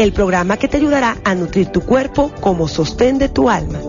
El programa que te ayudará a nutrir tu cuerpo como sostén de tu alma.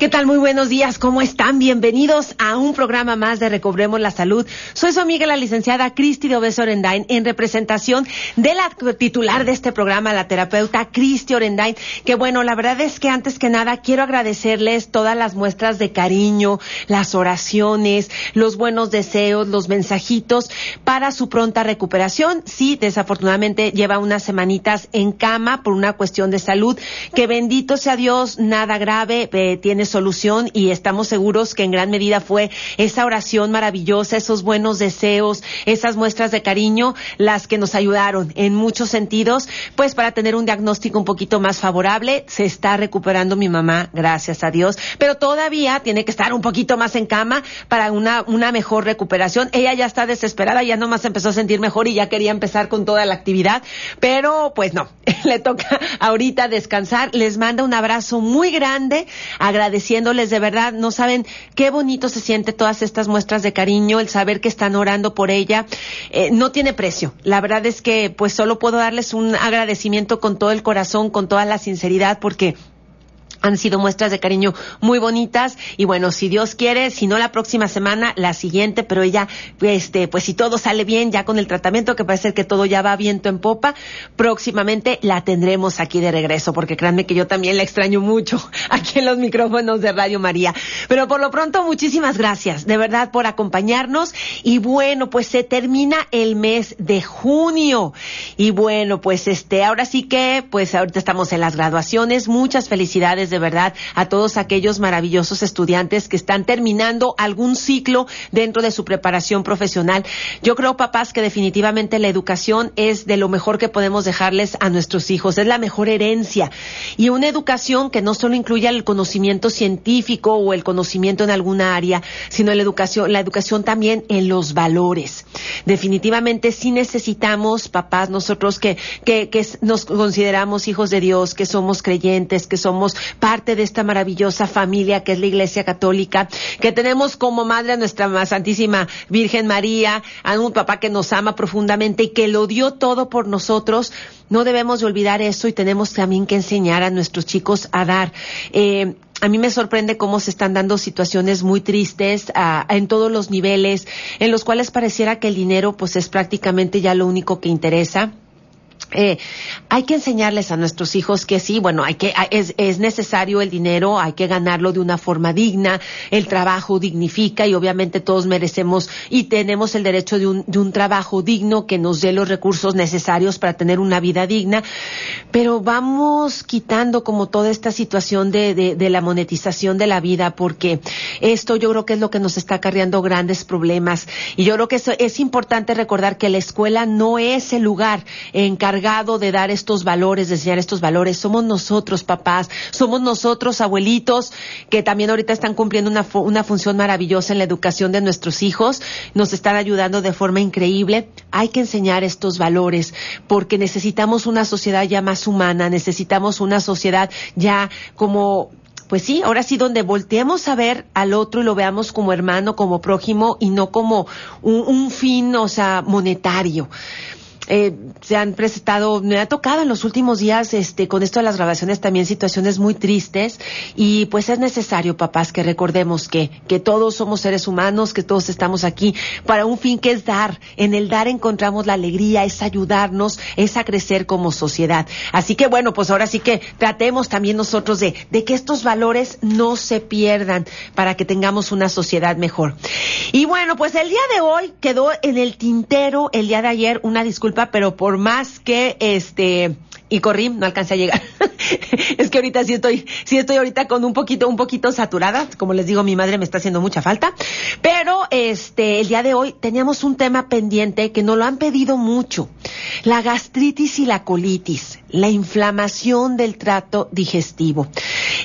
¿Qué tal? Muy buenos días, ¿cómo están? Bienvenidos a un programa más de Recobremos la Salud. Soy su amiga la licenciada Cristi de Obeso Orendain en representación de la titular de este programa, la terapeuta Cristi Orendain, que bueno, la verdad es que antes que nada quiero agradecerles todas las muestras de cariño, las oraciones, los buenos deseos, los mensajitos para su pronta recuperación. Sí, desafortunadamente lleva unas semanitas en cama por una cuestión de salud, que bendito sea Dios, nada grave, eh, solución y estamos seguros que en gran medida fue esa oración maravillosa, esos buenos deseos, esas muestras de cariño las que nos ayudaron en muchos sentidos, pues para tener un diagnóstico un poquito más favorable. Se está recuperando mi mamá, gracias a Dios, pero todavía tiene que estar un poquito más en cama para una, una mejor recuperación. Ella ya está desesperada, ya nomás empezó a sentir mejor y ya quería empezar con toda la actividad, pero pues no, le toca ahorita descansar. Les manda un abrazo muy grande, agradecido diciéndoles de verdad, no saben qué bonito se siente todas estas muestras de cariño, el saber que están orando por ella, eh, no tiene precio. La verdad es que pues solo puedo darles un agradecimiento con todo el corazón, con toda la sinceridad, porque han sido muestras de cariño muy bonitas. Y bueno, si Dios quiere, si no la próxima semana, la siguiente, pero ella, este, pues si todo sale bien ya con el tratamiento, que parece que todo ya va viento en popa, próximamente la tendremos aquí de regreso, porque créanme que yo también la extraño mucho aquí en los micrófonos de Radio María. Pero por lo pronto, muchísimas gracias, de verdad, por acompañarnos. Y bueno, pues se termina el mes de junio. Y bueno, pues este, ahora sí que, pues ahorita estamos en las graduaciones, muchas felicidades de verdad a todos aquellos maravillosos estudiantes que están terminando algún ciclo dentro de su preparación profesional. Yo creo, papás, que definitivamente la educación es de lo mejor que podemos dejarles a nuestros hijos, es la mejor herencia. Y una educación que no solo incluya el conocimiento científico o el conocimiento en alguna área, sino la educación, la educación también en los valores. Definitivamente sí necesitamos, papás, nosotros que, que, que nos consideramos hijos de Dios, que somos creyentes, que somos parte de esta maravillosa familia que es la Iglesia Católica, que tenemos como madre a nuestra Santísima Virgen María, a un papá que nos ama profundamente y que lo dio todo por nosotros. No debemos de olvidar eso y tenemos también que enseñar a nuestros chicos a dar. Eh, a mí me sorprende cómo se están dando situaciones muy tristes en todos los niveles, en los cuales pareciera que el dinero pues es prácticamente ya lo único que interesa eh, hay que enseñarles a nuestros hijos que sí, bueno, hay que, es, es, necesario el dinero, hay que ganarlo de una forma digna, el trabajo dignifica y obviamente todos merecemos y tenemos el derecho de un, de un trabajo digno que nos dé los recursos necesarios para tener una vida digna, pero vamos quitando como toda esta situación de, la monetización de la vida porque esto yo creo que es lo que nos está acarreando grandes problemas. Y yo creo que eso, es importante recordar que la escuela no es el lugar encargado de dar estos valores, de enseñar estos valores, somos nosotros, papás, somos nosotros, abuelitos, que también ahorita están cumpliendo una, una función maravillosa en la educación de nuestros hijos, nos están ayudando de forma increíble. Hay que enseñar estos valores porque necesitamos una sociedad ya más humana, necesitamos una sociedad ya como pues sí, ahora sí donde volteemos a ver al otro y lo veamos como hermano, como prójimo y no como un fin, o sea, monetario eh, se han presentado, me ha tocado en los últimos días, este, con esto de las grabaciones también situaciones muy tristes y pues es necesario, papás, que recordemos que, que todos somos seres humanos, que todos estamos aquí para un fin que es dar. En el dar encontramos la alegría, es ayudarnos, es a crecer como sociedad. Así que bueno, pues ahora sí que tratemos también nosotros de, de que estos valores no se pierdan para que tengamos una sociedad mejor. Y bueno, pues el día de hoy quedó en el tintero, el día de ayer, una disculpa pero por más que este y corrí, no alcancé a llegar. es que ahorita sí estoy, sí estoy ahorita con un poquito, un poquito saturada. Como les digo, mi madre me está haciendo mucha falta. Pero este, el día de hoy teníamos un tema pendiente que nos lo han pedido mucho. La gastritis y la colitis, la inflamación del trato digestivo.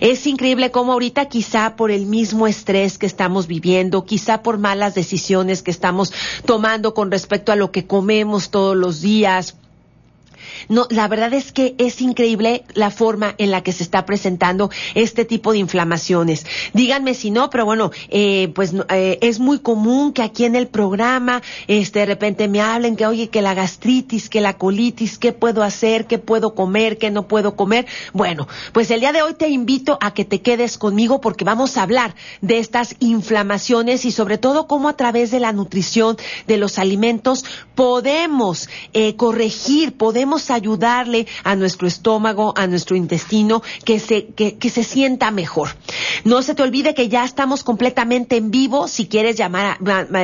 Es increíble cómo ahorita quizá por el mismo estrés que estamos viviendo, quizá por malas decisiones que estamos tomando con respecto a lo que comemos todos los días, no, la verdad es que es increíble la forma en la que se está presentando este tipo de inflamaciones. Díganme si no, pero bueno, eh, pues eh, es muy común que aquí en el programa, este, de repente me hablen que, oye, que la gastritis, que la colitis, qué puedo hacer, qué puedo comer, qué no puedo comer. Bueno, pues el día de hoy te invito a que te quedes conmigo porque vamos a hablar de estas inflamaciones y sobre todo cómo a través de la nutrición, de los alimentos, podemos eh, corregir, podemos ayudarle a nuestro estómago, a nuestro intestino, que se, que, se sienta mejor. No se te olvide que ya estamos completamente en vivo. Si quieres llamar,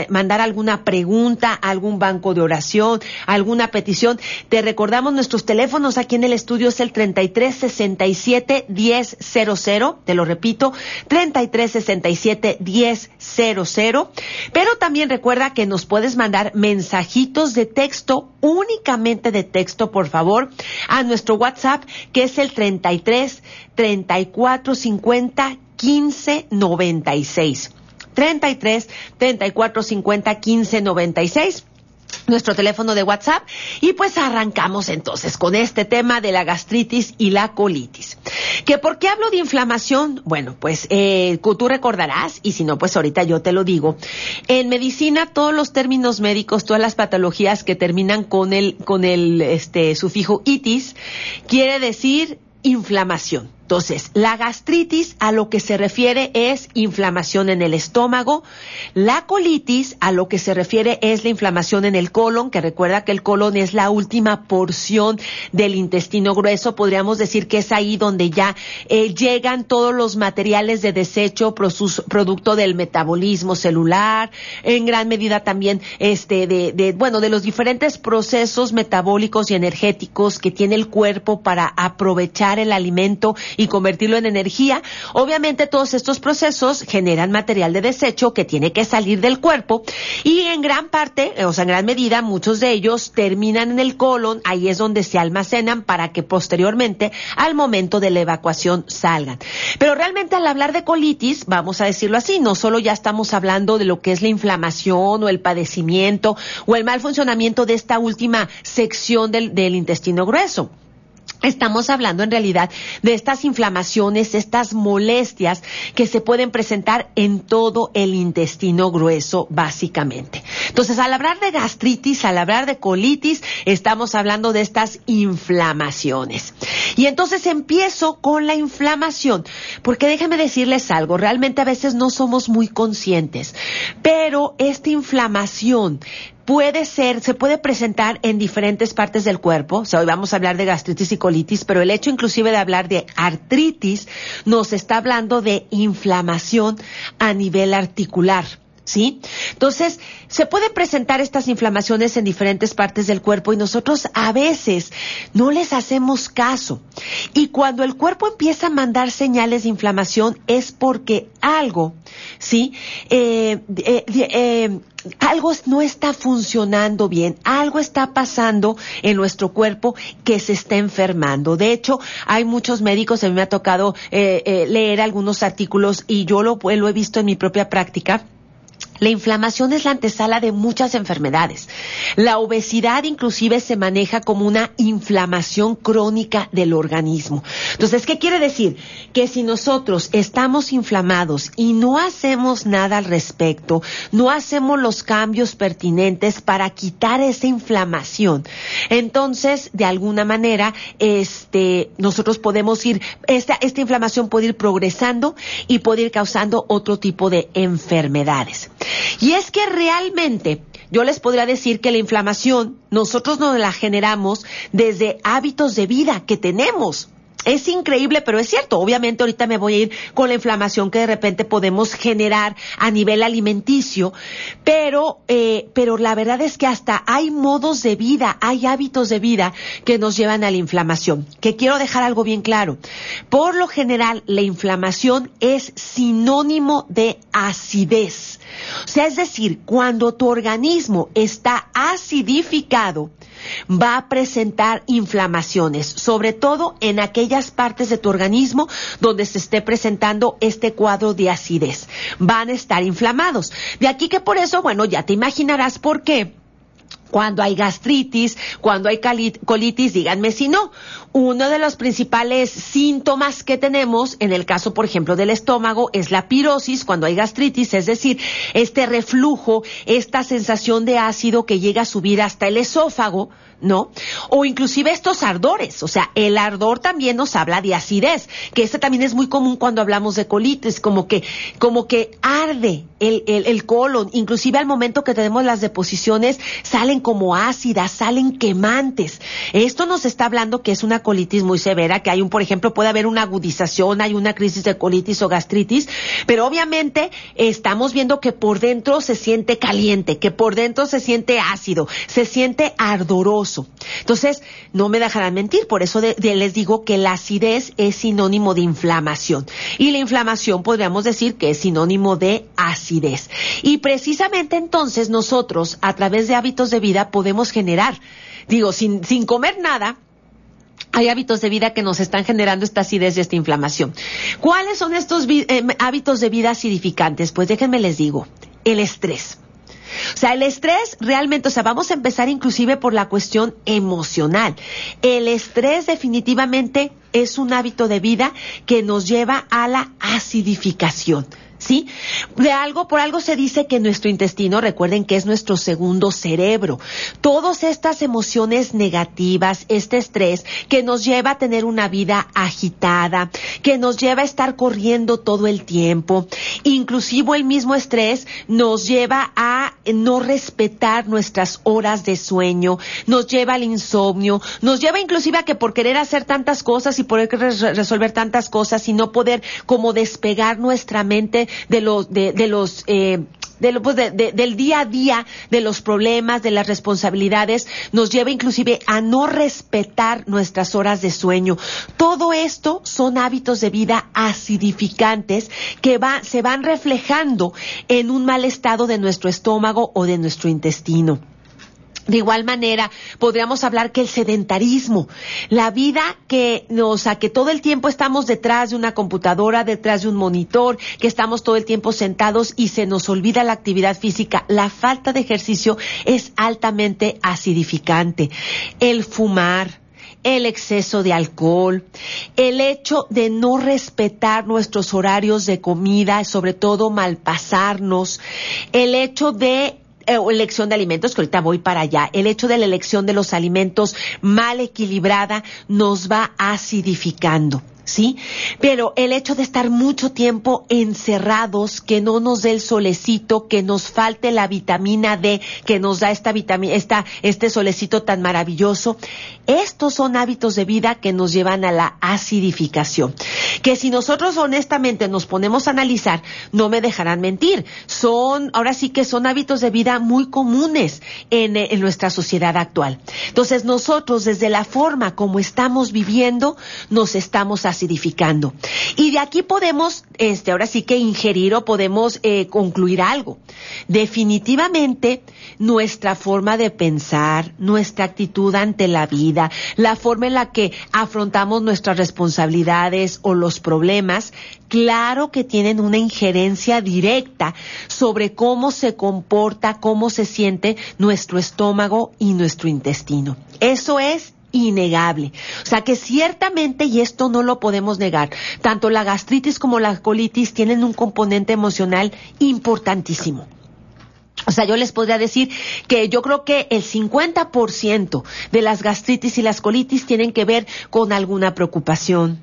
mandar alguna pregunta, algún banco de oración, alguna petición, te recordamos nuestros teléfonos aquí en el estudio es el 3367 1000. Te lo repito, 3367 1000. Pero también recuerda que nos puedes mandar mensajitos de texto, únicamente de texto, por favor, a nuestro WhatsApp, que es el 33 34 50 15 96. 33 34 50 15 96 nuestro teléfono de WhatsApp y pues arrancamos entonces con este tema de la gastritis y la colitis. ¿Que por qué hablo de inflamación? Bueno, pues eh, tú recordarás y si no, pues ahorita yo te lo digo. En medicina todos los términos médicos, todas las patologías que terminan con el con el este sufijo itis quiere decir inflamación. Entonces, la gastritis a lo que se refiere es inflamación en el estómago, la colitis a lo que se refiere es la inflamación en el colon, que recuerda que el colon es la última porción del intestino grueso, podríamos decir que es ahí donde ya eh, llegan todos los materiales de desecho producto del metabolismo celular, en gran medida también este bueno, de los diferentes procesos metabólicos y energéticos que tiene el cuerpo para aprovechar el alimento y convertirlo en energía. Obviamente todos estos procesos generan material de desecho que tiene que salir del cuerpo y en gran parte, o sea, en gran medida, muchos de ellos terminan en el colon, ahí es donde se almacenan para que posteriormente al momento de la evacuación salgan. Pero realmente al hablar de colitis, vamos a decirlo así, no solo ya estamos hablando de lo que es la inflamación o el padecimiento o el mal funcionamiento de esta última sección del, del intestino grueso. Estamos hablando en realidad de estas inflamaciones, estas molestias que se pueden presentar en todo el intestino grueso, básicamente. Entonces, al hablar de gastritis, al hablar de colitis, estamos hablando de estas inflamaciones. Y entonces empiezo con la inflamación, porque déjenme decirles algo, realmente a veces no somos muy conscientes, pero esta inflamación puede ser, se puede presentar en diferentes partes del cuerpo. O sea, hoy vamos a hablar de gastritis y colitis, pero el hecho inclusive de hablar de artritis nos está hablando de inflamación a nivel articular. ¿Sí? Entonces, se puede presentar estas inflamaciones en diferentes partes del cuerpo y nosotros a veces no les hacemos caso. Y cuando el cuerpo empieza a mandar señales de inflamación es porque algo, ¿sí? Eh, eh, eh, algo no está funcionando bien, algo está pasando en nuestro cuerpo que se está enfermando. De hecho, hay muchos médicos, a mí me ha tocado leer algunos artículos y yo lo, lo he visto en mi propia práctica la inflamación es la antesala de muchas enfermedades. La obesidad inclusive se maneja como una inflamación crónica del organismo. Entonces, ¿qué quiere decir? Que si nosotros estamos inflamados y no hacemos nada al respecto, no hacemos los cambios pertinentes para quitar esa inflamación, entonces, de alguna manera, este, nosotros podemos ir, esta, esta inflamación puede ir progresando y puede ir causando otro tipo de enfermedades. Y es que realmente yo les podría decir que la inflamación nosotros nos la generamos desde hábitos de vida que tenemos. Es increíble, pero es cierto. Obviamente ahorita me voy a ir con la inflamación que de repente podemos generar a nivel alimenticio, pero, eh, pero la verdad es que hasta hay modos de vida, hay hábitos de vida que nos llevan a la inflamación. Que quiero dejar algo bien claro. Por lo general, la inflamación es sinónimo de acidez. O sea, es decir, cuando tu organismo está acidificado, va a presentar inflamaciones, sobre todo en aquellas partes de tu organismo donde se esté presentando este cuadro de acidez. Van a estar inflamados. De aquí que por eso, bueno, ya te imaginarás por qué cuando hay gastritis, cuando hay colitis, díganme si no. Uno de los principales síntomas que tenemos, en el caso, por ejemplo, del estómago, es la pirosis, cuando hay gastritis, es decir, este reflujo, esta sensación de ácido que llega a subir hasta el esófago, ¿no? O inclusive estos ardores, o sea, el ardor también nos habla de acidez, que este también es muy común cuando hablamos de colitis, como que, como que arde el, el, el colon, inclusive al momento que tenemos las deposiciones salen como ácidas, salen quemantes. Esto nos está hablando que es una colitis muy severa, que hay un, por ejemplo, puede haber una agudización, hay una crisis de colitis o gastritis, pero obviamente estamos viendo que por dentro se siente caliente, que por dentro se siente ácido, se siente ardoroso entonces, no me dejarán mentir, por eso les digo que la acidez es sinónimo de inflamación. Y la inflamación podríamos decir que es sinónimo de acidez. Y precisamente entonces nosotros, a través de hábitos de vida, podemos generar, digo, sin, sin comer nada, hay hábitos de vida que nos están generando esta acidez y esta inflamación. ¿Cuáles son estos eh, hábitos de vida acidificantes? Pues déjenme les digo, el estrés. O sea, el estrés realmente, o sea, vamos a empezar inclusive por la cuestión emocional. El estrés definitivamente es un hábito de vida que nos lleva a la acidificación. ¿Sí? De algo, por algo se dice que nuestro intestino, recuerden que es nuestro segundo cerebro. Todas estas emociones negativas, este estrés, que nos lleva a tener una vida agitada, que nos lleva a estar corriendo todo el tiempo, inclusive el mismo estrés nos lleva a no respetar nuestras horas de sueño, nos lleva al insomnio, nos lleva inclusive a que por querer hacer tantas cosas y poder resolver tantas cosas y no poder como despegar nuestra mente de los, de, de los, eh, de pues de, del día a día, de los problemas, de las responsabilidades, nos lleva inclusive a no respetar nuestras horas de sueño. Todo esto son hábitos de vida acidificantes que va, se van reflejando en un mal estado de nuestro estómago o de nuestro intestino. De igual manera, podríamos hablar que el sedentarismo, la vida que nos, a que todo el tiempo estamos detrás de una computadora, detrás de un monitor, que estamos todo el tiempo sentados y se nos olvida la actividad física, la falta de ejercicio es altamente acidificante. El fumar, el exceso de alcohol, el hecho de no respetar nuestros horarios de comida, sobre todo malpasarnos, el hecho de elección de alimentos, que ahorita voy para allá, el hecho de la elección de los alimentos mal equilibrada nos va acidificando. ¿sí? Pero el hecho de estar mucho tiempo encerrados, que no nos dé el solecito, que nos falte la vitamina D, que nos da esta vitamina, esta, este solecito tan maravilloso, estos son hábitos de vida que nos llevan a la acidificación. Que si nosotros honestamente nos ponemos a analizar, no me dejarán mentir. Son, ahora sí que son hábitos de vida muy comunes en, en nuestra sociedad actual. Entonces nosotros desde la forma como estamos viviendo, nos estamos acidificando. Y de aquí podemos, este, ahora sí que ingerir o podemos eh, concluir algo. Definitivamente, nuestra forma de pensar, nuestra actitud ante la vida, la forma en la que afrontamos nuestras responsabilidades o los problemas, claro que tienen una injerencia directa sobre cómo se comporta, cómo se siente nuestro estómago y nuestro intestino. Eso es innegable. O sea que ciertamente, y esto no lo podemos negar, tanto la gastritis como la colitis tienen un componente emocional importantísimo. O sea, yo les podría decir que yo creo que el 50% de las gastritis y las colitis tienen que ver con alguna preocupación,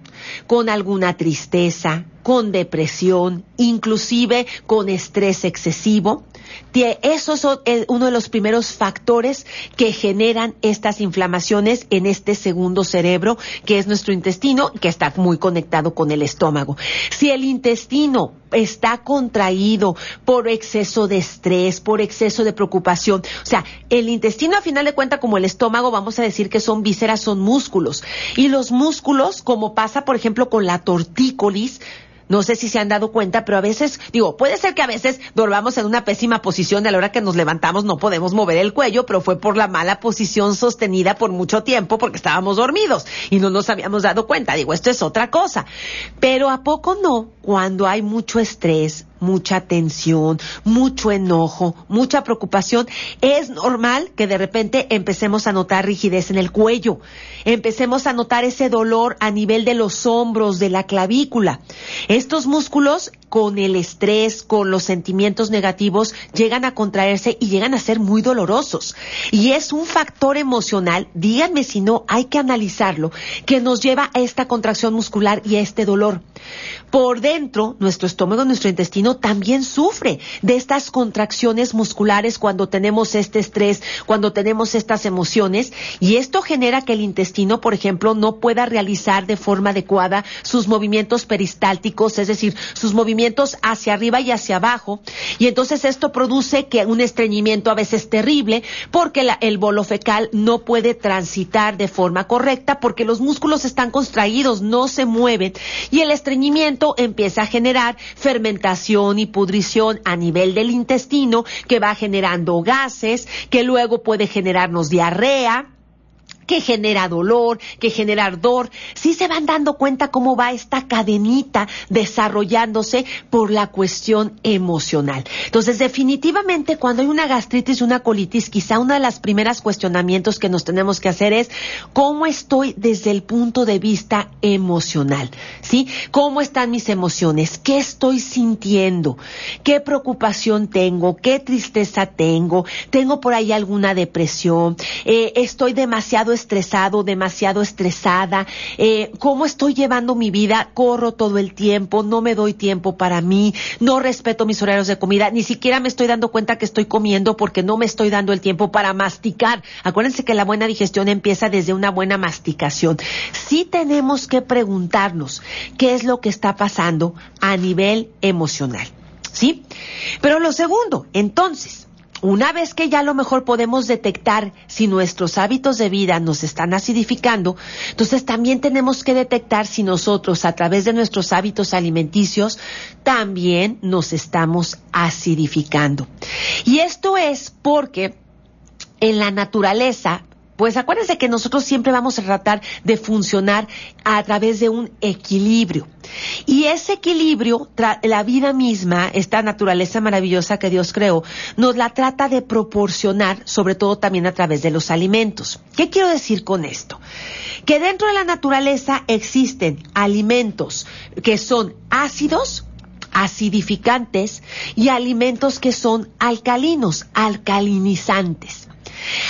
con alguna tristeza, con depresión, inclusive con estrés excesivo. Eso es uno de los primeros factores que generan estas inflamaciones en este segundo cerebro, que es nuestro intestino, que está muy conectado con el estómago. Si el intestino está contraído por exceso de estrés, por exceso de preocupación. O sea, el intestino a final de cuentas como el estómago, vamos a decir que son vísceras, son músculos. Y los músculos, como pasa por ejemplo con la tortícolis, no sé si se han dado cuenta, pero a veces, digo, puede ser que a veces dormamos en una pésima posición y a la hora que nos levantamos no podemos mover el cuello, pero fue por la mala posición sostenida por mucho tiempo porque estábamos dormidos y no nos habíamos dado cuenta. Digo, esto es otra cosa. Pero ¿a poco no? Cuando hay mucho estrés, mucha tensión, mucho enojo, mucha preocupación, es normal que de repente empecemos a notar rigidez en el cuello, empecemos a notar ese dolor a nivel de los hombros, de la clavícula. Estos músculos con el estrés, con los sentimientos negativos, llegan a contraerse y llegan a ser muy dolorosos. Y es un factor emocional, díganme si no, hay que analizarlo, que nos lleva a esta contracción muscular y a este dolor. Por dentro, nuestro estómago, nuestro intestino también sufre de estas contracciones musculares cuando tenemos este estrés, cuando tenemos estas emociones, y esto genera que el intestino, por ejemplo, no pueda realizar de forma adecuada sus movimientos peristálticos, es decir, sus movimientos hacia arriba y hacia abajo. Y entonces esto produce que un estreñimiento a veces terrible porque el bolo fecal no puede transitar de forma correcta porque los músculos están contraídos, no se mueven. Y el estreñimiento empieza a generar fermentación y pudrición a nivel del intestino que va generando gases, que luego puede generarnos diarrea que genera dolor, que genera ardor. Sí se van dando cuenta cómo va esta cadenita desarrollándose por la cuestión emocional. Entonces, definitivamente, cuando hay una gastritis una colitis, quizá uno de los primeros cuestionamientos que nos tenemos que hacer es cómo estoy desde el punto de vista emocional, ¿sí? ¿Cómo están mis emociones? ¿Qué estoy sintiendo? ¿Qué preocupación tengo? ¿Qué tristeza tengo? ¿Tengo por ahí alguna depresión? Eh, ¿Estoy demasiado estresado, demasiado estresada, eh, cómo estoy llevando mi vida, corro todo el tiempo, no me doy tiempo para mí, no respeto mis horarios de comida, ni siquiera me estoy dando cuenta que estoy comiendo porque no me estoy dando el tiempo para masticar. Acuérdense que la buena digestión empieza desde una buena masticación. Sí tenemos que preguntarnos qué es lo que está pasando a nivel emocional. ¿Sí? Pero lo segundo, entonces, una vez que ya a lo mejor podemos detectar si nuestros hábitos de vida nos están acidificando, entonces también tenemos que detectar si nosotros a través de nuestros hábitos alimenticios también nos estamos acidificando. Y esto es porque en la naturaleza pues acuérdense que nosotros siempre vamos a tratar de funcionar a través de un equilibrio. Y ese equilibrio, la vida misma, esta naturaleza maravillosa que Dios creó, nos la trata de proporcionar, sobre todo también a través de los alimentos. ¿Qué quiero decir con esto? Que dentro de la naturaleza existen alimentos que son ácidos, acidificantes y alimentos que son alcalinos, alcalinizantes.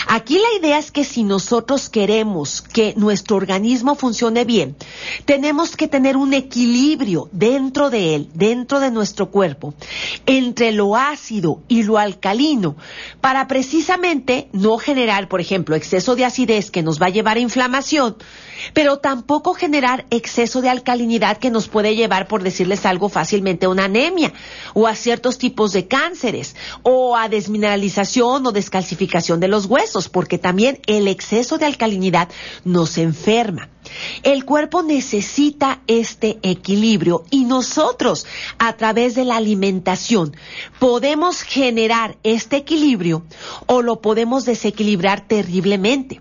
Aquí la idea es que si nosotros queremos que nuestro organismo funcione bien, tenemos que tener un equilibrio dentro de él, dentro de nuestro cuerpo, entre lo ácido y lo alcalino, para precisamente no generar, por ejemplo, exceso de acidez que nos va a llevar a inflamación, pero tampoco generar exceso de alcalinidad que nos puede llevar, por decirles algo fácilmente, a una anemia o a ciertos tipos de cánceres o a desmineralización o descalcificación de los huesos, porque también el exceso de alcalinidad nos enferma. El cuerpo necesita este equilibrio y nosotros, a través de la alimentación, podemos generar este equilibrio o lo podemos desequilibrar terriblemente.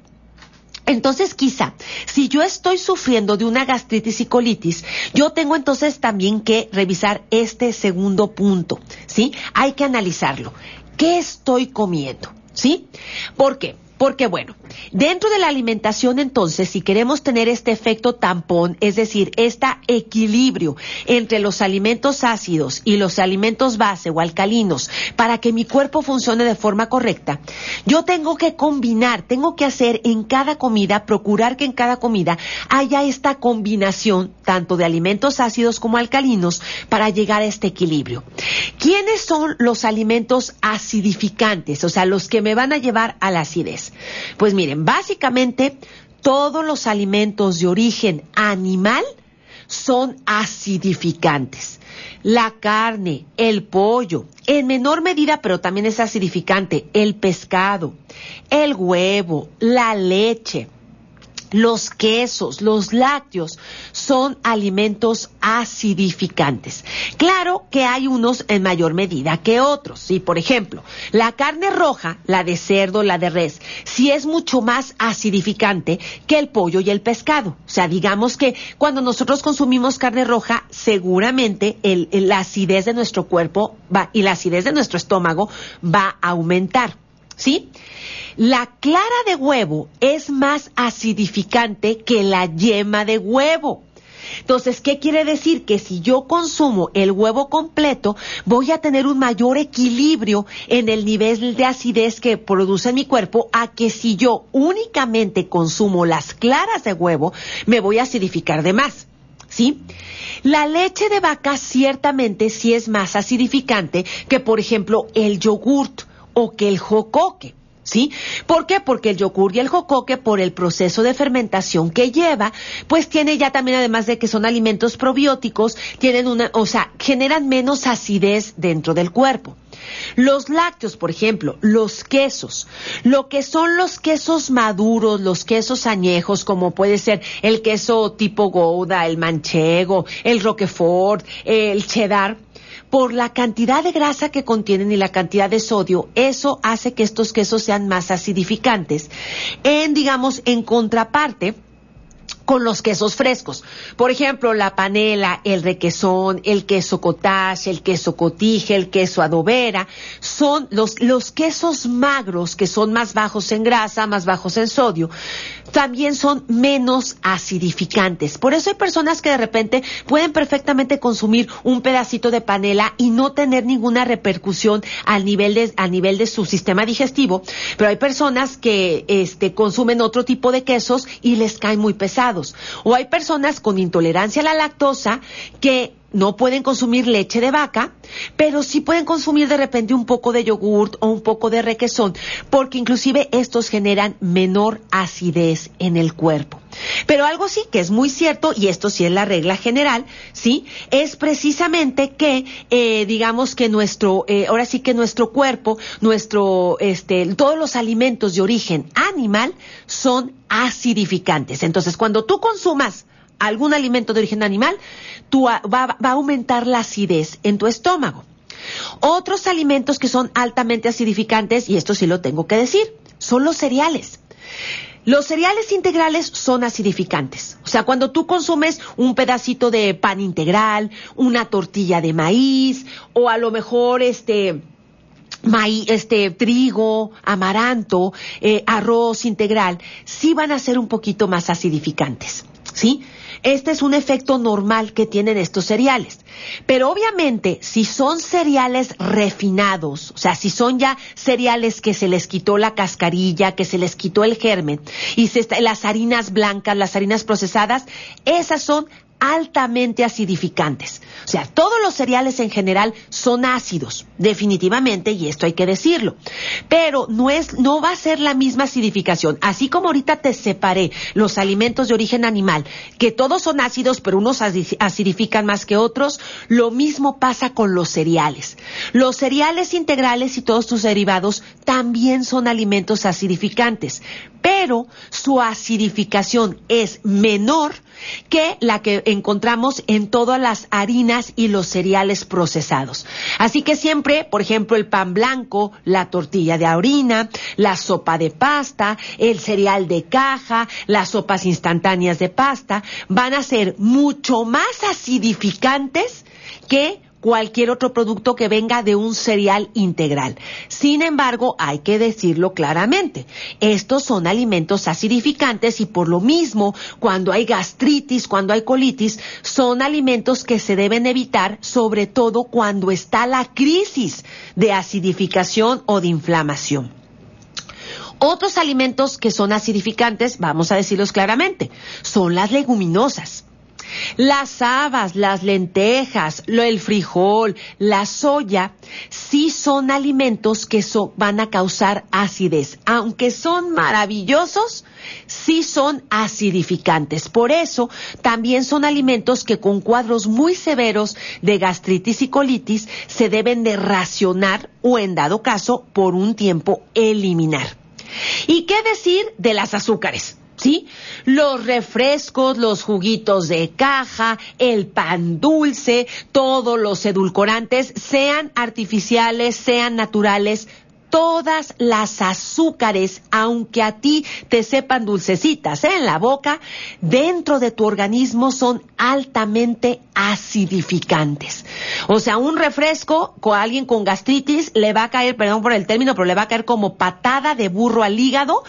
Entonces, quizá, si yo estoy sufriendo de una gastritis y colitis, yo tengo entonces también que revisar este segundo punto, ¿sí? Hay que analizarlo. ¿Qué estoy comiendo? ¿Sí? ¿Por qué? Porque bueno, dentro de la alimentación entonces, si queremos tener este efecto tampón, es decir, este equilibrio entre los alimentos ácidos y los alimentos base o alcalinos, para que mi cuerpo funcione de forma correcta, yo tengo que combinar, tengo que hacer en cada comida, procurar que en cada comida haya esta combinación tanto de alimentos ácidos como alcalinos para llegar a este equilibrio. ¿Quiénes son los alimentos acidificantes? O sea, los que me van a llevar a la acidez. Pues miren, básicamente todos los alimentos de origen animal son acidificantes. La carne, el pollo, en menor medida, pero también es acidificante, el pescado, el huevo, la leche, los quesos, los lácteos son alimentos acidificantes. Claro que hay unos en mayor medida que otros. Sí, por ejemplo, la carne roja, la de cerdo, la de res, sí es mucho más acidificante que el pollo y el pescado. O sea, digamos que cuando nosotros consumimos carne roja, seguramente la acidez de nuestro cuerpo y la acidez de nuestro estómago va a aumentar. ¿Sí? La clara de huevo es más acidificante que la yema de huevo. Entonces, ¿qué quiere decir? Que si yo consumo el huevo completo, voy a tener un mayor equilibrio en el nivel de acidez que produce mi cuerpo a que si yo únicamente consumo las claras de huevo, me voy a acidificar de más. ¿Sí? La leche de vaca ciertamente sí es más acidificante que, por ejemplo, el yogurt o que el jocoque. ¿sí? ¿Por qué? Porque el yogur y el jocoque, por el proceso de fermentación que lleva, pues tiene ya también, además de que son alimentos probióticos, tienen una, o sea, generan menos acidez dentro del cuerpo. Los lácteos, por ejemplo, los quesos, lo que son los quesos maduros, los quesos añejos, como puede ser el queso tipo Gouda, el manchego, el roquefort, el cheddar, por la cantidad de grasa que contienen y la cantidad de sodio, eso hace que estos quesos sean más acidificantes. En, digamos, en contraparte, con los quesos frescos. Por ejemplo, la panela, el requesón, el queso cottage, el queso cotije, el queso adobera, son los, los quesos magros que son más bajos en grasa, más bajos en sodio, también son menos acidificantes. Por eso hay personas que de repente pueden perfectamente consumir un pedacito de panela y no tener ninguna repercusión al nivel de, a nivel de su sistema digestivo, pero hay personas que este, consumen otro tipo de quesos y les cae muy pesado. O hay personas con intolerancia a la lactosa que no pueden consumir leche de vaca, pero sí pueden consumir de repente un poco de yogurt o un poco de requesón, porque inclusive estos generan menor acidez en el cuerpo. Pero algo sí que es muy cierto, y esto sí es la regla general, sí, es precisamente que, eh, digamos que nuestro, eh, ahora sí que nuestro cuerpo, nuestro, este, todos los alimentos de origen animal son acidificantes. Entonces, cuando tú consumas algún alimento de origen animal, va, va a aumentar la acidez en tu estómago. Otros alimentos que son altamente acidificantes, y esto sí lo tengo que decir, son los cereales. Los cereales integrales son acidificantes. O sea, cuando tú consumes un pedacito de pan integral, una tortilla de maíz, o a lo mejor este, maíz, este trigo, amaranto, eh, arroz integral, sí van a ser un poquito más acidificantes. ¿Sí? Este es un efecto normal que tienen estos cereales. Pero obviamente, si son cereales refinados, o sea, si son ya cereales que se les quitó la cascarilla, que se les quitó el germen, y se las harinas blancas, las harinas procesadas, esas son altamente acidificantes. O sea, todos los cereales en general son ácidos, definitivamente, y esto hay que decirlo. Pero no es, no va a ser la misma acidificación. Así como ahorita te separé los alimentos de origen animal, que todos son ácidos, pero unos acidifican más que otros, lo mismo pasa con los cereales. Los cereales integrales y todos sus derivados también son alimentos acidificantes, pero su acidificación es menor que la que encontramos en todas las harinas y los cereales procesados. Así que siempre, por ejemplo, el pan blanco, la tortilla de harina, la sopa de pasta, el cereal de caja, las sopas instantáneas de pasta, van a ser mucho más acidificantes que cualquier otro producto que venga de un cereal integral. Sin embargo, hay que decirlo claramente. Estos son alimentos acidificantes y por lo mismo, cuando hay gastritis, cuando hay colitis, son alimentos que se deben evitar, sobre todo cuando está la crisis de acidificación o de inflamación. Otros alimentos que son acidificantes, vamos a decirlos claramente, son las leguminosas. Las habas, las lentejas, el frijol, la soya, sí son alimentos que van a causar acidez. Aunque son maravillosos, sí son acidificantes. Por eso, también son alimentos que con cuadros muy severos de gastritis y colitis se deben de racionar o, en dado caso, por un tiempo eliminar. ¿Y qué decir de las azúcares? ¿Sí? Los refrescos, los juguitos de caja, el pan dulce, todos los edulcorantes, sean artificiales, sean naturales, todas las azúcares, aunque a ti te sepan dulcecitas en la boca, dentro de tu organismo son altamente acidificantes. O sea, un refresco con alguien con gastritis le va a caer, perdón por el término, pero le va a caer como patada de burro al hígado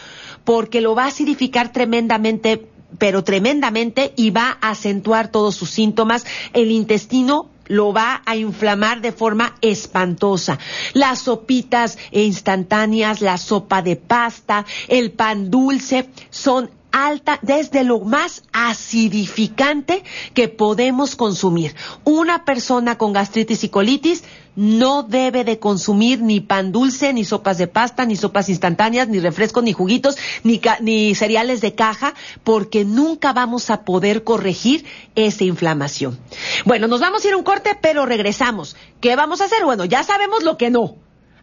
porque lo va a acidificar tremendamente pero tremendamente y va a acentuar todos sus síntomas. El intestino lo va a inflamar de forma espantosa. Las sopitas instantáneas, la sopa de pasta, el pan dulce son alta, desde lo más acidificante que podemos consumir. Una persona con gastritis y colitis no debe de consumir ni pan dulce, ni sopas de pasta, ni sopas instantáneas, ni refrescos, ni juguitos, ni, cereales de caja, porque nunca vamos a poder corregir esa inflamación. Bueno, nos vamos a ir a un corte, pero regresamos. ¿Qué vamos a hacer? Bueno, ya sabemos lo que no.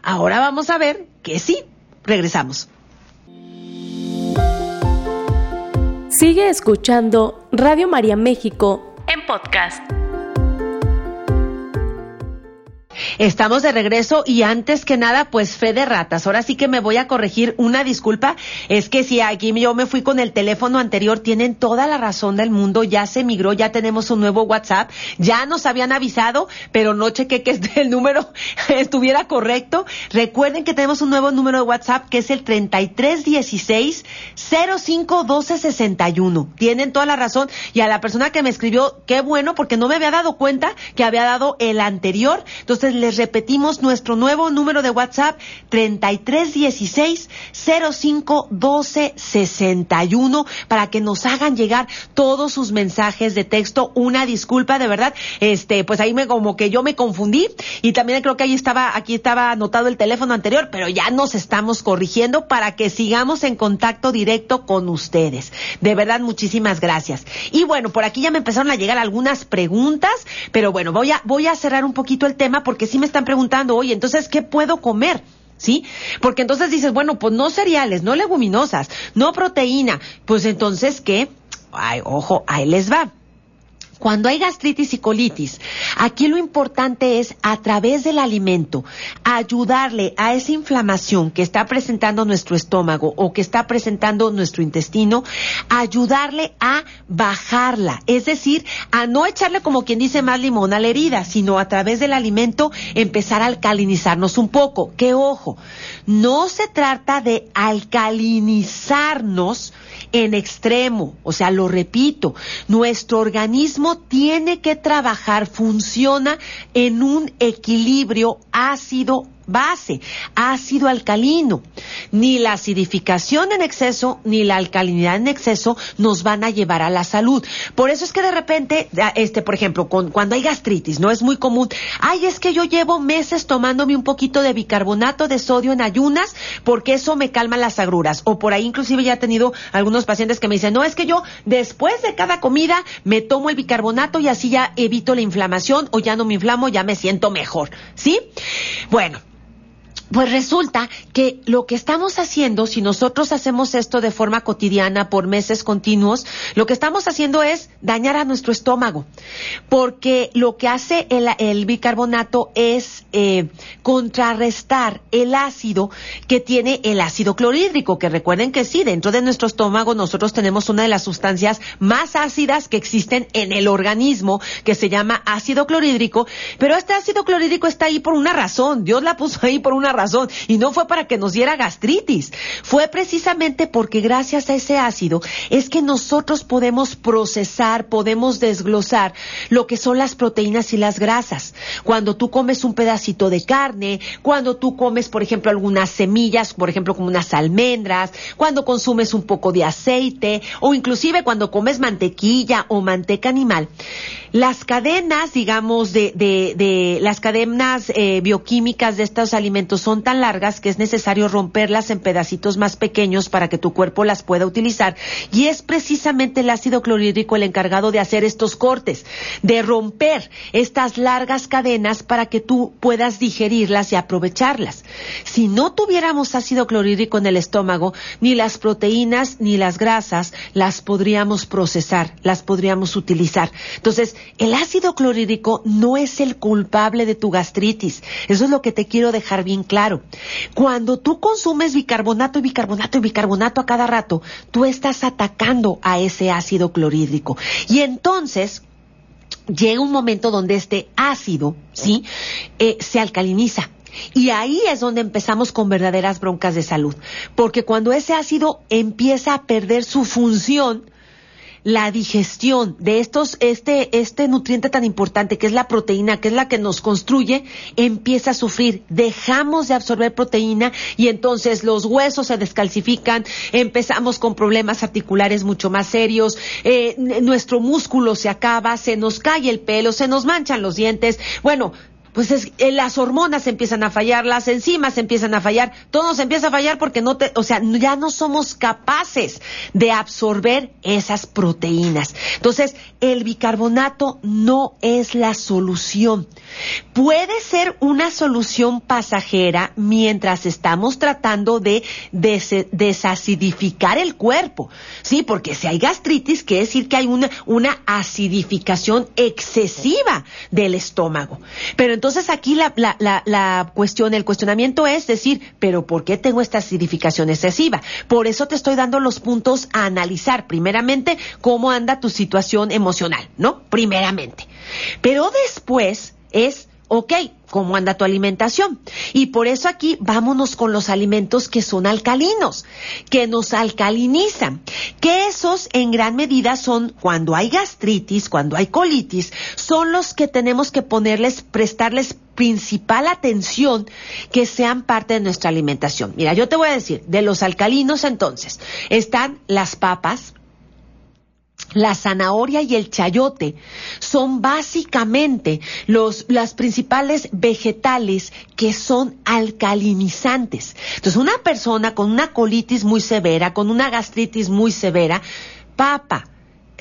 Ahora vamos a ver que sí. Regresamos. Sigue escuchando Radio María México en podcast. Estamos de regreso y antes que nada, pues fe de ratas. Ahora sí que me voy a corregir una disculpa. Es que si aquí yo me fui con el teléfono anterior, tienen toda la razón del mundo. Ya se migró, ya tenemos un nuevo WhatsApp. Ya nos habían avisado, pero no chequé que el número estuviera correcto. Recuerden que tenemos un nuevo número de WhatsApp que es el 3316 051261. Tienen toda la razón. Y a la persona que me escribió, qué bueno, porque no me había dado cuenta que había dado el anterior. Entonces, les repetimos nuestro nuevo número de WhatsApp 3316 051261 para que nos hagan llegar todos sus mensajes de texto. Una disculpa, de verdad, este, pues ahí me como que yo me confundí y también creo que ahí estaba, aquí estaba anotado el teléfono anterior, pero ya nos estamos corrigiendo para que sigamos en contacto directo con ustedes. De verdad, muchísimas gracias. Y bueno, por aquí ya me empezaron a llegar algunas preguntas, pero bueno, voy a, voy a cerrar un poquito el tema porque sí me están preguntando, oye, entonces, ¿qué puedo comer? ¿Sí? Porque entonces dices, bueno, pues no cereales, no leguminosas, no proteína. Pues entonces, ¿qué? Ay, ojo, ahí les va. Cuando hay gastritis y colitis, aquí lo importante es a través del alimento ayudarle a esa inflamación que está presentando nuestro estómago o que está presentando nuestro intestino, ayudarle a bajarla, es decir, a no echarle como quien dice más limón a la herida, sino a través del alimento empezar a alcalinizarnos un poco. Que ojo, no se trata de alcalinizarnos en extremo, o sea, lo repito, nuestro organismo tiene que trabajar, funciona en un equilibrio ácido base, ácido alcalino. Ni la acidificación en exceso ni la alcalinidad en exceso nos van a llevar a la salud. Por eso es que de repente, este, por ejemplo, cuando hay gastritis, no es muy común. Ay, es que yo llevo meses tomándome un poquito de bicarbonato de sodio en ayunas porque eso me calma las agruras. O por ahí inclusive ya he tenido algunos pacientes que me dicen, no, es que yo después de cada comida me tomo el bicarbonato y así ya evito la inflamación o ya no me inflamo, ya me siento mejor. ¿Sí? Bueno, Pues resulta que lo que estamos haciendo, si nosotros hacemos esto de forma cotidiana por meses continuos, lo que estamos haciendo es dañar a nuestro estómago, porque lo que hace el, bicarbonato es eh, contrarrestar el ácido que tiene el ácido clorhídrico, que recuerden que sí, dentro de nuestro estómago nosotros tenemos una de las sustancias más ácidas que existen en el organismo, que se llama ácido clorhídrico, pero este ácido clorhídrico está ahí por una razón, Dios la puso ahí por una razón y no fue para que nos diera gastritis, fue precisamente porque gracias a ese ácido es que nosotros podemos procesar, podemos desglosar lo que son las proteínas y las grasas. Cuando tú comes un pedacito de carne, cuando tú comes, por ejemplo, algunas semillas, por ejemplo, como unas almendras, cuando consumes un poco de aceite o inclusive cuando comes mantequilla o manteca animal, las cadenas, digamos, de, de, de las cadenas eh, bioquímicas de estos alimentos son tan largas que es necesario romperlas en pedacitos más pequeños para que tu cuerpo las pueda utilizar. Y es precisamente el ácido clorhídrico el encargado de hacer estos cortes, de romper estas largas cadenas para que tú puedas digerirlas y aprovecharlas. Si no tuviéramos ácido clorhídrico en el estómago, ni las proteínas ni las grasas las podríamos procesar, las podríamos utilizar. Entonces, el ácido clorhídrico no es el culpable de tu gastritis. Eso es lo que te quiero dejar bien claro. Cuando tú consumes bicarbonato y bicarbonato y bicarbonato a cada rato, tú estás atacando a ese ácido clorhídrico. Y entonces, llega un momento donde este ácido, ¿sí? Eh, se alcaliniza. Y ahí es donde empezamos con verdaderas broncas de salud. Porque cuando ese ácido empieza a perder su función, la digestión de estos, este, este nutriente tan importante que es la proteína, que es la que nos construye, empieza a sufrir. Dejamos de absorber proteína y entonces los huesos se descalcifican, empezamos con problemas articulares mucho más serios, eh, nuestro músculo se acaba, se nos cae el pelo, se nos manchan los dientes. Bueno, pues es, eh, las hormonas empiezan a fallar, las enzimas empiezan a fallar, todo se empieza a fallar porque no te, o sea, ya no somos capaces de absorber esas proteínas. Entonces, el bicarbonato no es la solución. Puede ser una solución pasajera mientras estamos tratando de desacidificar el cuerpo. Sí, porque si hay gastritis, quiere decir que hay una, una acidificación excesiva del estómago. Pero entonces aquí la, la, la, cuestión, el cuestionamiento es decir, pero ¿por qué tengo esta acidificación excesiva? Por eso te estoy dando los puntos a analizar. Primeramente, cómo anda tu situación emocional, ¿no? Primeramente. Pero después es ok, ¿cómo anda tu alimentación? Y por eso aquí vámonos con los alimentos que son alcalinos, que nos alcalinizan, que esos en gran medida son cuando hay gastritis, cuando hay colitis, son los que tenemos que ponerles, prestarles principal atención que sean parte de nuestra alimentación. Mira, yo te voy a decir, de los alcalinos entonces, están las papas, la zanahoria y el chayote son básicamente los, las principales vegetales que son alcalinizantes. Entonces, una persona con una colitis muy severa, con una gastritis muy severa, papa,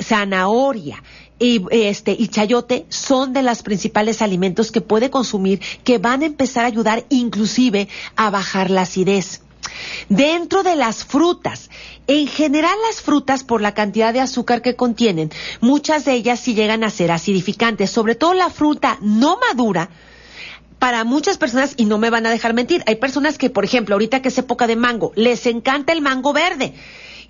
zanahoria, y este y chayote son de los principales alimentos que puede consumir que van a empezar a ayudar inclusive a bajar la acidez. Dentro de las frutas, en general las frutas por la cantidad de azúcar que contienen, muchas de ellas sí llegan a ser acidificantes, sobre todo la fruta no madura, para muchas personas, y no me van a dejar mentir, hay personas que, por ejemplo, ahorita que es época de mango, les encanta el mango verde.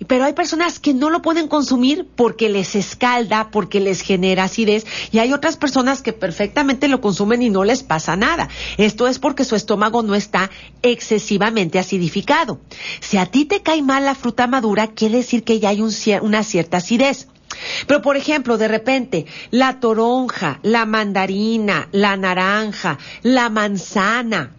Pero hay personas que no lo pueden consumir porque les escalda, porque les genera acidez, y hay otras personas que perfectamente lo consumen y no les pasa nada. Esto es porque su estómago no está excesivamente acidificado. Si a ti te cae mal la fruta madura, quiere decir que ya hay una cierta acidez. Pero, por ejemplo, de repente, la toronja, la mandarina, la naranja, la manzana,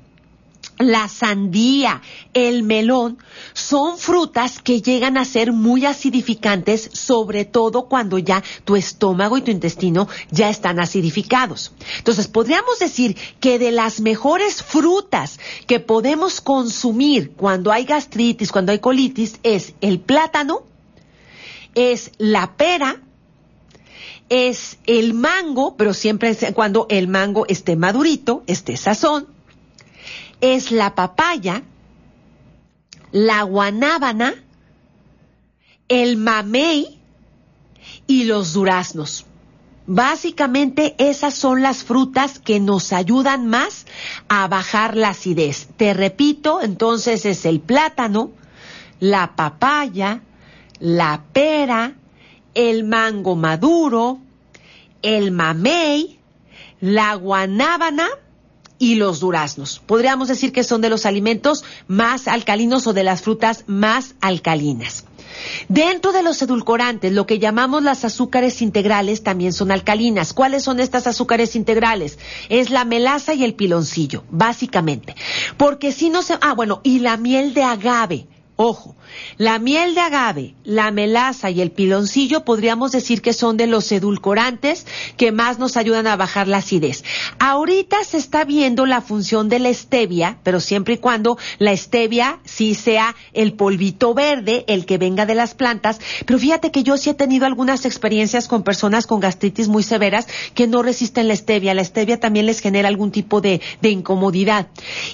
la sandía, el melón, son frutas que llegan a ser muy acidificantes, sobre todo cuando ya tu estómago y tu intestino ya están acidificados. Entonces, podríamos decir que de las mejores frutas que podemos consumir cuando hay gastritis, cuando hay colitis, es el plátano, es la pera, es el mango, pero siempre cuando el mango esté madurito, esté sazón, es la papaya, la guanábana, el mamey y los duraznos. Básicamente esas son las frutas que nos ayudan más a bajar la acidez. Te repito, entonces es el plátano, la papaya, la pera, el mango maduro, el mamey, la guanábana y los duraznos. Podríamos decir que son de los alimentos más alcalinos o de las frutas más alcalinas. Dentro de los edulcorantes, lo que llamamos las azúcares integrales también son alcalinas. ¿Cuáles son estas azúcares integrales? Es la melaza y el piloncillo, básicamente. Porque si no se... Ah, bueno, y la miel de agave. Ojo, la miel de agave, la melaza y el piloncillo podríamos decir que son de los edulcorantes que más nos ayudan a bajar la acidez. Ahorita se está viendo la función de la stevia, pero siempre y cuando la stevia sí sea el polvito verde, el que venga de las plantas. Pero fíjate que yo sí he tenido algunas experiencias con personas con gastritis muy severas que no resisten la stevia. La stevia también les genera algún tipo de, de incomodidad.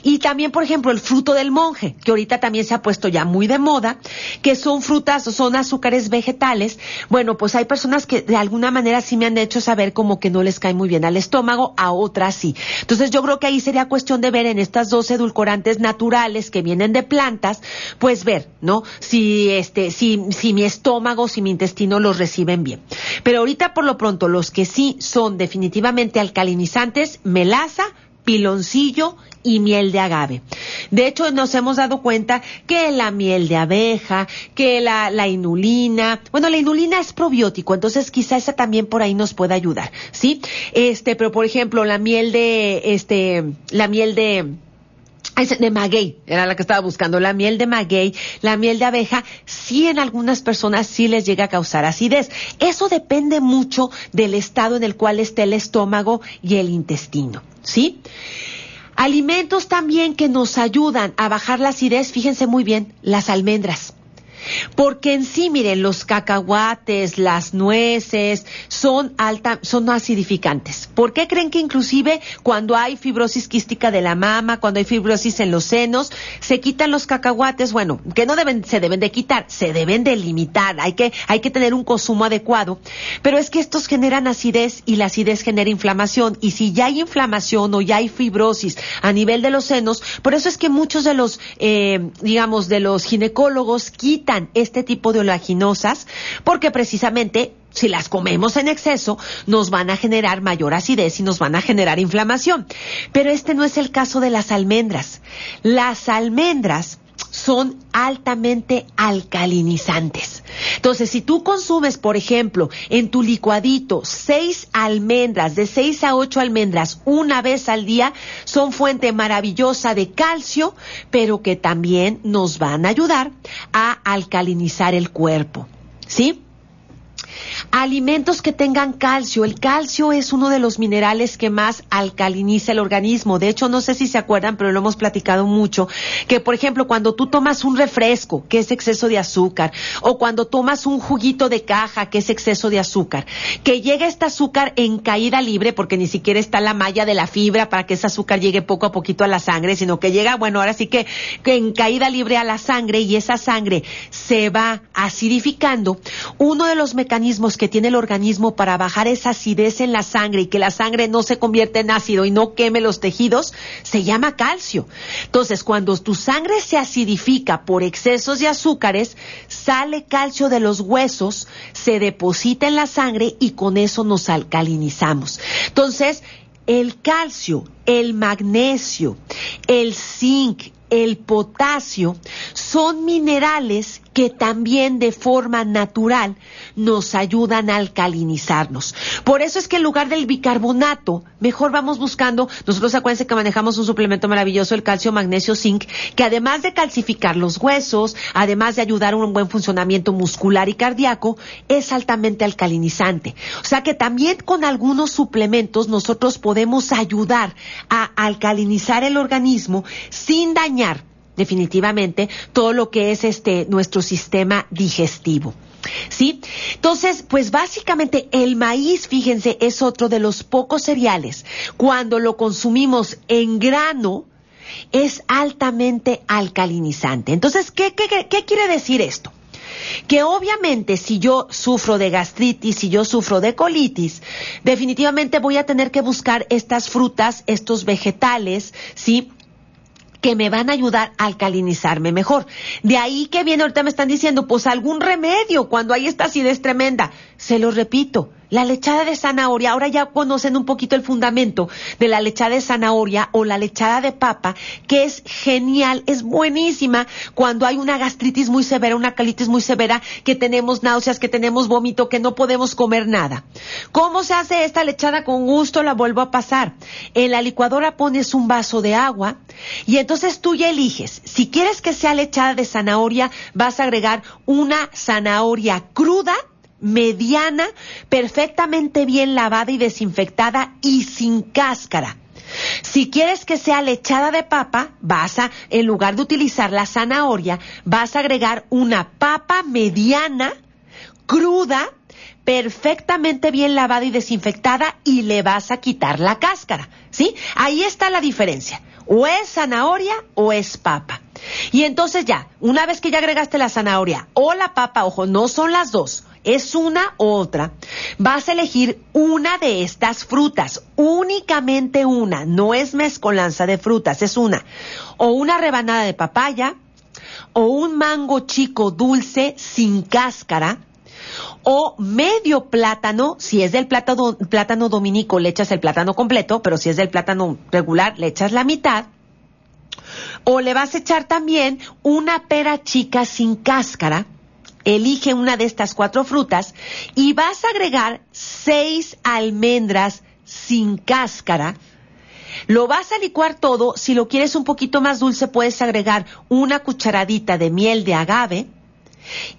Y también, por ejemplo, el fruto del monje, que ahorita también se ha puesto ya muy de moda, que son frutas, son azúcares vegetales. Bueno, pues hay personas que de alguna manera sí me han hecho saber como que no les cae muy bien al estómago, a otras sí. Entonces yo creo que ahí sería cuestión de ver en estas dos edulcorantes naturales que vienen de plantas, pues ver, ¿no? Si este, si, si mi estómago, si mi intestino los reciben bien. Pero ahorita por lo pronto los que sí son definitivamente alcalinizantes, melaza, piloncillo y miel de agave. De hecho, nos hemos dado cuenta que la miel de abeja, que la, la inulina, bueno, la inulina es probiótico, entonces quizá esa también por ahí nos pueda ayudar, ¿sí? Este, pero por ejemplo, la miel de, este, la miel de, de maguey, era la que estaba buscando, la miel de maguey, la miel de abeja, sí en algunas personas sí les llega a causar acidez. Eso depende mucho del estado en el cual esté el estómago y el intestino, ¿sí? Alimentos también que nos ayudan a bajar la acidez, fíjense muy bien, las almendras. Porque en sí, miren, los cacahuates, las nueces, son alta, son acidificantes. ¿Por qué creen que inclusive cuando hay fibrosis quística de la mama, cuando hay fibrosis en los senos, se quitan los cacahuates? Bueno, que no deben, se deben de quitar, se deben de limitar. Hay que, hay que tener un consumo adecuado. Pero es que estos generan acidez y la acidez genera inflamación. Y si ya hay inflamación o ya hay fibrosis a nivel de los senos, por eso es que muchos de los, eh, digamos, de los ginecólogos quitan este tipo de oleaginosas porque precisamente si las comemos en exceso, nos van a generar mayor acidez y nos van a generar inflamación. Pero este no es el caso de las almendras. Las almendras son altamente alcalinizantes. Entonces, si tú consumes, por ejemplo, en tu licuadito seis almendras, de seis a ocho almendras una vez al día, son fuente maravillosa de calcio, pero que también nos van a ayudar a alcalinizar el cuerpo. ¿Sí? Alimentos que tengan calcio. El calcio es uno de los minerales que más alcaliniza el organismo. De hecho, no sé si se acuerdan, pero lo hemos platicado mucho, que por ejemplo, cuando tú tomas un refresco, que es exceso de azúcar, o cuando tomas un juguito de caja, que es exceso de azúcar, que llega este azúcar en caída libre, porque ni siquiera está la malla de la fibra para que ese azúcar llegue poco a poquito a la sangre, sino que llega, bueno, ahora sí que, que en caída libre a la sangre y esa sangre se va acidificando. Uno de los mecanismos que tiene el organismo para bajar esa acidez en la sangre y que la sangre no se convierta en ácido y no queme los tejidos, se llama calcio. Entonces, cuando tu sangre se acidifica por excesos de azúcares, sale calcio de los huesos, se deposita en la sangre y con eso nos alcalinizamos. Entonces, el calcio, el magnesio, el zinc, el potasio son minerales que también de forma natural nos ayudan a alcalinizarnos. Por eso es que en lugar del bicarbonato, mejor vamos buscando, nosotros acuérdense que manejamos un suplemento maravilloso, el calcio, magnesio, zinc, que además de calcificar los huesos, además de ayudar a un buen funcionamiento muscular y cardíaco, es altamente alcalinizante. O sea que también con algunos suplementos nosotros podemos ayudar a alcalinizar el organismo sin dañar definitivamente todo lo que es este nuestro sistema digestivo. ¿Sí? Entonces, pues básicamente el maíz, fíjense, es otro de los pocos cereales. Cuando lo consumimos en grano, es altamente alcalinizante. Entonces, ¿qué, qué, qué quiere decir esto? que obviamente si yo sufro de gastritis, si yo sufro de colitis, definitivamente voy a tener que buscar estas frutas, estos vegetales, ¿sí? Que me van a ayudar a alcalinizarme mejor. De ahí que viene, ahorita me están diciendo, pues algún remedio cuando hay esta acidez tremenda. Se lo repito, la lechada de zanahoria, ahora ya conocen un poquito el fundamento de la lechada de zanahoria o la lechada de papa, que es genial, es buenísima cuando hay una gastritis muy severa, una colitis muy severa, que tenemos náuseas, que tenemos vómito, que no podemos comer nada. ¿Cómo se hace esta lechada? Con gusto la vuelvo a pasar. En la licuadora pones un vaso de agua y entonces tú ya eliges. Si quieres que sea lechada de zanahoria, vas a agregar una zanahoria cruda mediana, perfectamente bien lavada y desinfectada y sin cáscara. Si quieres que sea lechada de papa, vas a, en lugar de utilizar la zanahoria, vas a agregar una papa mediana, cruda, perfectamente bien lavada y desinfectada y le vas a quitar la cáscara. ¿Sí? Ahí está la diferencia. O es zanahoria o es papa. Y entonces ya, una vez que ya agregaste la zanahoria o la papa, ojo, no son las dos es una u otra, vas a elegir una de estas frutas, únicamente una, no es mezcolanza de frutas, es una, o una rebanada de papaya, o un mango chico dulce sin cáscara, o medio plátano, si es del plátano, plátano dominico le echas el plátano completo, pero si es del plátano regular le echas la mitad, o le vas a echar también una pera chica sin cáscara, elige una de estas cuatro frutas y vas a agregar seis almendras sin cáscara. Lo vas a licuar todo. Si lo quieres un poquito más dulce, puedes agregar una cucharadita de miel de agave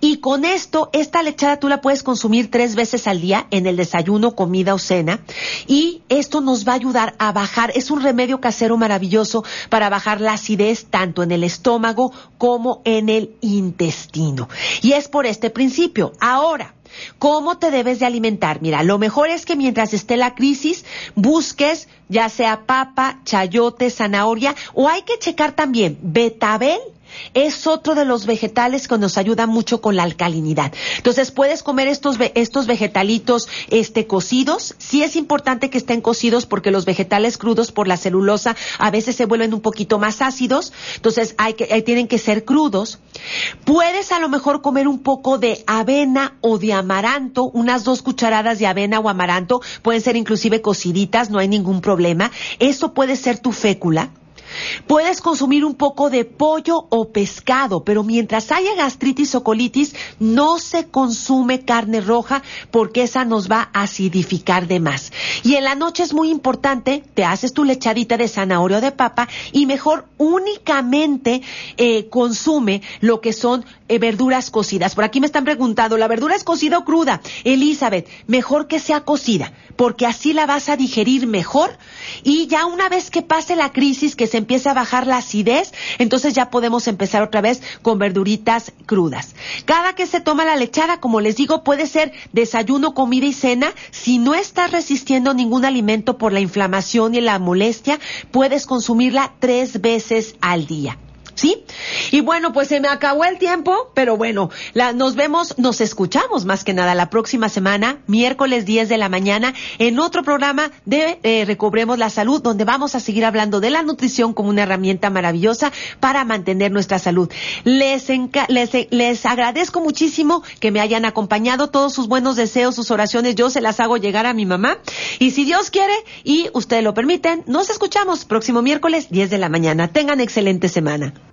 y con esto, esta lechada tú la puedes consumir tres veces al día en el desayuno, comida o cena. Y esto nos va a ayudar a bajar, es un remedio casero maravilloso para bajar la acidez tanto en el estómago como en el intestino. Y es por este principio. Ahora, ¿Cómo te debes de alimentar? Mira, lo mejor es que mientras esté la crisis busques ya sea papa, chayote, zanahoria o hay que checar también betabel es otro de los vegetales que nos ayuda mucho con la alcalinidad. Entonces, puedes comer estos, estos vegetalitos este, cocidos. Sí es importante que estén cocidos porque los vegetales crudos por la celulosa a veces se vuelven un poquito más ácidos. Entonces, hay que, tienen que ser crudos. Puedes a lo mejor comer un poco de avena o de amaranto, unas dos cucharadas de avena o amaranto. Pueden ser inclusive cociditas, no hay ningún problema. Eso puede ser tu fécula. Puedes consumir un poco de pollo o pescado, pero mientras haya gastritis o colitis, no se consume carne roja porque esa nos va a acidificar de más. Y en la noche es muy importante, te haces tu lechadita de zanahoria o de papa y mejor únicamente eh, consume lo que son eh, verduras cocidas. Por aquí me están preguntando, ¿la verdura es cocida o cruda? Elizabeth, mejor que sea cocida, porque así la vas a digerir mejor y ya una vez que pase la crisis, que se empiece a bajar la acidez, entonces ya podemos empezar otra vez con verduritas crudas. Cada que se toma la lechada, como les digo, puede ser desayuno, comida y cena. Si no estás resistiendo ningún alimento por la inflamación y la molestia, puedes consumirla tres veces al día. ¿Sí? Y bueno, pues se me acabó el tiempo, pero bueno, la, nos vemos, nos escuchamos más que nada la próxima semana, miércoles 10 de la mañana, en otro programa de eh, Recobremos la Salud, donde vamos a seguir hablando de la nutrición como una herramienta maravillosa para mantener nuestra salud. Les, les, les agradezco muchísimo que me hayan acompañado, todos sus buenos deseos, sus oraciones, yo se las hago llegar a mi mamá. Y si Dios quiere y ustedes lo permiten, nos escuchamos próximo miércoles 10 de la mañana. Tengan excelente semana.